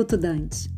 Minuto Dante.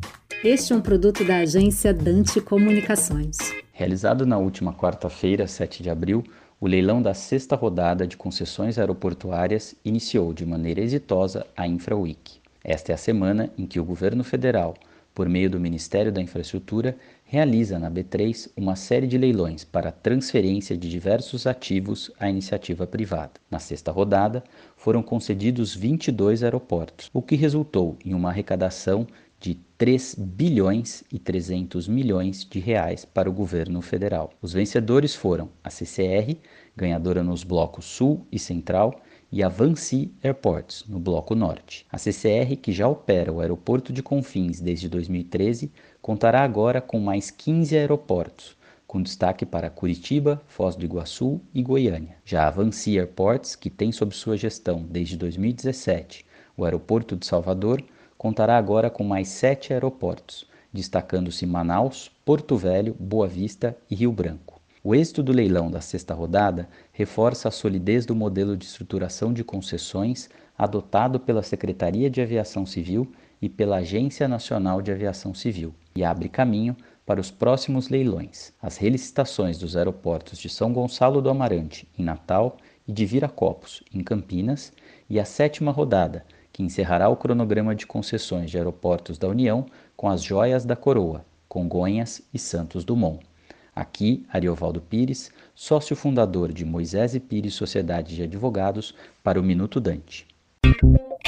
Este é um produto da agência Dante Comunicações. Realizado na última quarta-feira, 7 de abril, o leilão da sexta rodada de concessões aeroportuárias iniciou de maneira exitosa a InfraWeek. Esta é a semana em que o governo federal, por meio do Ministério da Infraestrutura, realiza na B3 uma série de leilões para transferência de diversos ativos à iniciativa privada. Na sexta rodada, foram concedidos 22 aeroportos, o que resultou em uma arrecadação de 3 bilhões e 300 milhões de reais para o governo federal. Os vencedores foram a CCR, ganhadora nos blocos Sul e Central, e a Vancy Airports, no Bloco Norte. A CCR, que já opera o aeroporto de Confins desde 2013, contará agora com mais 15 aeroportos, com destaque para Curitiba, Foz do Iguaçu e Goiânia. Já a Vancy Airports, que tem sob sua gestão desde 2017 o aeroporto de Salvador, contará agora com mais sete aeroportos, destacando-se Manaus, Porto Velho, Boa Vista e Rio Branco. O êxito do leilão da sexta rodada reforça a solidez do modelo de estruturação de concessões adotado pela Secretaria de Aviação Civil e pela Agência Nacional de Aviação Civil e abre caminho para os próximos leilões, as relicitações dos aeroportos de São Gonçalo do Amarante, em Natal, e de Viracopos, em Campinas, e a sétima rodada, que encerrará o cronograma de concessões de aeroportos da União com as joias da coroa, Congonhas e Santos Dumont. Aqui, Ariovaldo Pires, sócio fundador de Moisés e Pires Sociedade de Advogados, para o Minuto Dante.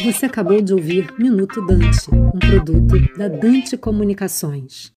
Você acabou de ouvir Minuto Dante, um produto da Dante Comunicações.